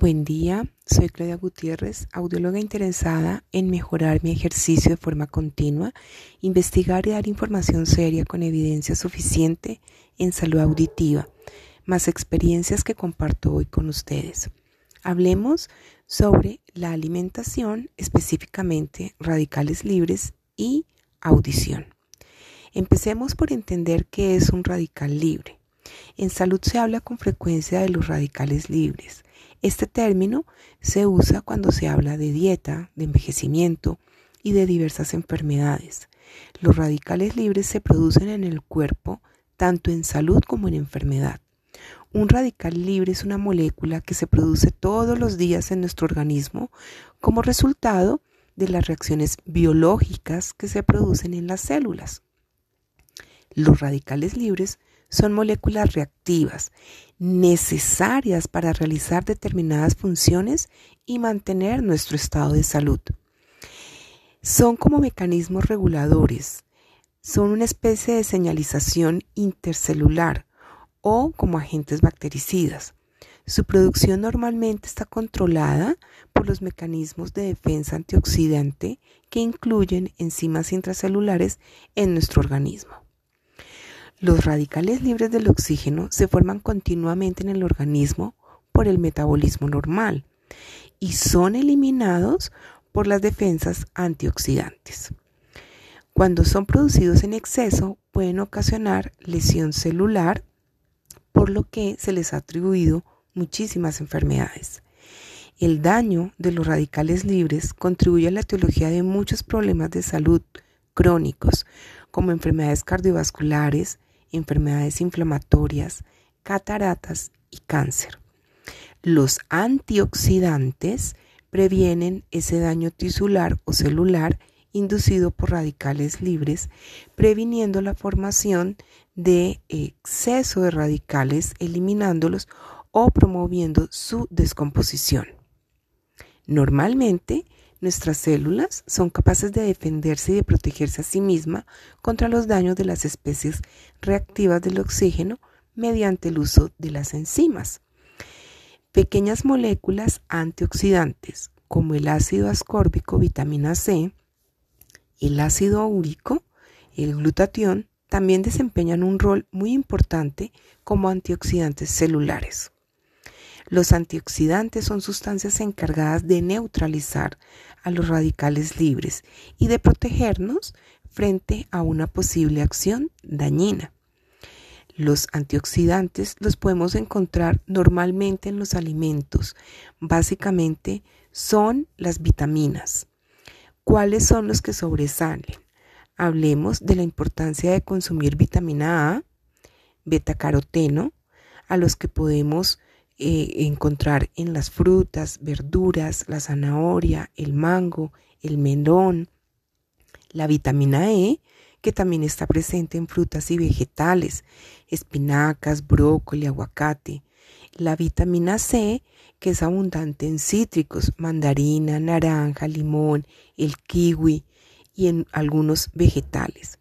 Buen día, soy Claudia Gutiérrez, audióloga interesada en mejorar mi ejercicio de forma continua, investigar y dar información seria con evidencia suficiente en salud auditiva, más experiencias que comparto hoy con ustedes. Hablemos sobre la alimentación, específicamente radicales libres y audición. Empecemos por entender qué es un radical libre. En salud se habla con frecuencia de los radicales libres. Este término se usa cuando se habla de dieta, de envejecimiento y de diversas enfermedades. Los radicales libres se producen en el cuerpo tanto en salud como en enfermedad. Un radical libre es una molécula que se produce todos los días en nuestro organismo como resultado de las reacciones biológicas que se producen en las células. Los radicales libres son moléculas reactivas necesarias para realizar determinadas funciones y mantener nuestro estado de salud. Son como mecanismos reguladores, son una especie de señalización intercelular o como agentes bactericidas. Su producción normalmente está controlada por los mecanismos de defensa antioxidante que incluyen enzimas intracelulares en nuestro organismo. Los radicales libres del oxígeno se forman continuamente en el organismo por el metabolismo normal y son eliminados por las defensas antioxidantes. Cuando son producidos en exceso pueden ocasionar lesión celular, por lo que se les ha atribuido muchísimas enfermedades. El daño de los radicales libres contribuye a la etiología de muchos problemas de salud crónicos, como enfermedades cardiovasculares, enfermedades inflamatorias, cataratas y cáncer. Los antioxidantes previenen ese daño tisular o celular inducido por radicales libres, previniendo la formación de exceso de radicales, eliminándolos o promoviendo su descomposición. Normalmente, Nuestras células son capaces de defenderse y de protegerse a sí misma contra los daños de las especies reactivas del oxígeno mediante el uso de las enzimas. Pequeñas moléculas antioxidantes como el ácido ascórbico, vitamina C, el ácido úrico, el glutatión, también desempeñan un rol muy importante como antioxidantes celulares. Los antioxidantes son sustancias encargadas de neutralizar a los radicales libres y de protegernos frente a una posible acción dañina. Los antioxidantes los podemos encontrar normalmente en los alimentos. Básicamente son las vitaminas. ¿Cuáles son los que sobresalen? Hablemos de la importancia de consumir vitamina A, betacaroteno, a los que podemos eh, encontrar en las frutas, verduras, la zanahoria, el mango, el melón, la vitamina E, que también está presente en frutas y vegetales, espinacas, brócoli, aguacate, la vitamina C, que es abundante en cítricos, mandarina, naranja, limón, el kiwi y en algunos vegetales.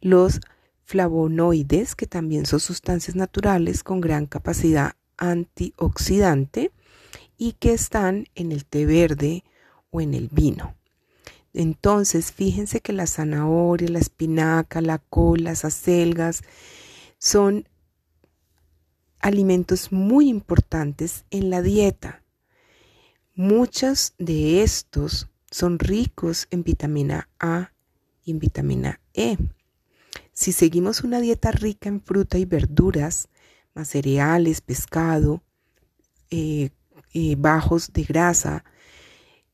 Los flavonoides, que también son sustancias naturales con gran capacidad antioxidante y que están en el té verde o en el vino. Entonces, fíjense que la zanahoria, la espinaca, la col, las acelgas son alimentos muy importantes en la dieta. Muchos de estos son ricos en vitamina A y en vitamina E. Si seguimos una dieta rica en fruta y verduras, más cereales, pescado, eh, eh, bajos de grasa,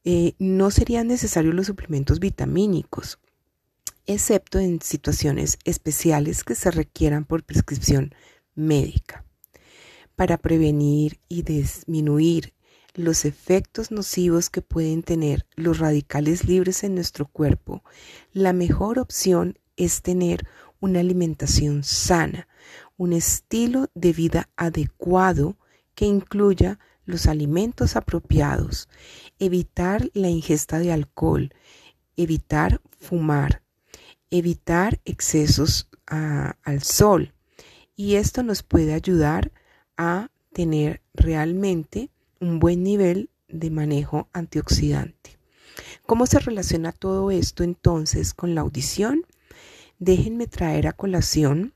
eh, no serían necesarios los suplementos vitamínicos, excepto en situaciones especiales que se requieran por prescripción médica. Para prevenir y disminuir los efectos nocivos que pueden tener los radicales libres en nuestro cuerpo, la mejor opción es tener una alimentación sana, un estilo de vida adecuado que incluya los alimentos apropiados, evitar la ingesta de alcohol, evitar fumar, evitar excesos al sol. Y esto nos puede ayudar a tener realmente un buen nivel de manejo antioxidante. ¿Cómo se relaciona todo esto entonces con la audición? Déjenme traer a colación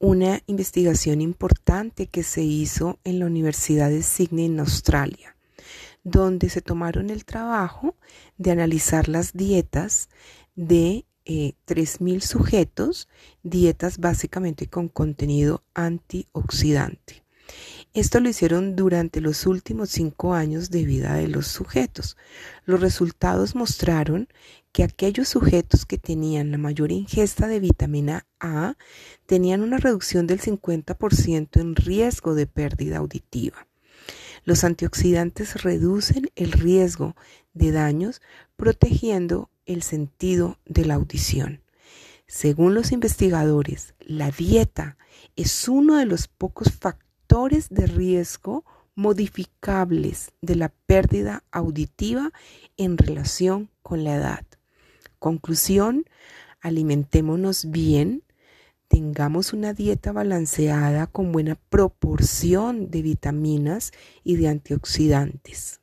una investigación importante que se hizo en la Universidad de Sydney en Australia, donde se tomaron el trabajo de analizar las dietas de eh, 3.000 sujetos, dietas básicamente con contenido antioxidante. Esto lo hicieron durante los últimos cinco años de vida de los sujetos. Los resultados mostraron que aquellos sujetos que tenían la mayor ingesta de vitamina A tenían una reducción del 50% en riesgo de pérdida auditiva. Los antioxidantes reducen el riesgo de daños protegiendo el sentido de la audición. Según los investigadores, la dieta es uno de los pocos factores de riesgo modificables de la pérdida auditiva en relación con la edad. Conclusión, alimentémonos bien, tengamos una dieta balanceada con buena proporción de vitaminas y de antioxidantes.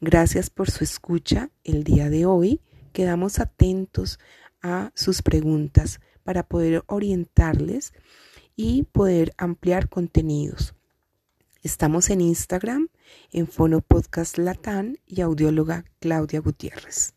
Gracias por su escucha el día de hoy. Quedamos atentos a sus preguntas para poder orientarles y poder ampliar contenidos. Estamos en Instagram, en Fono Podcast Latán y audióloga Claudia Gutiérrez.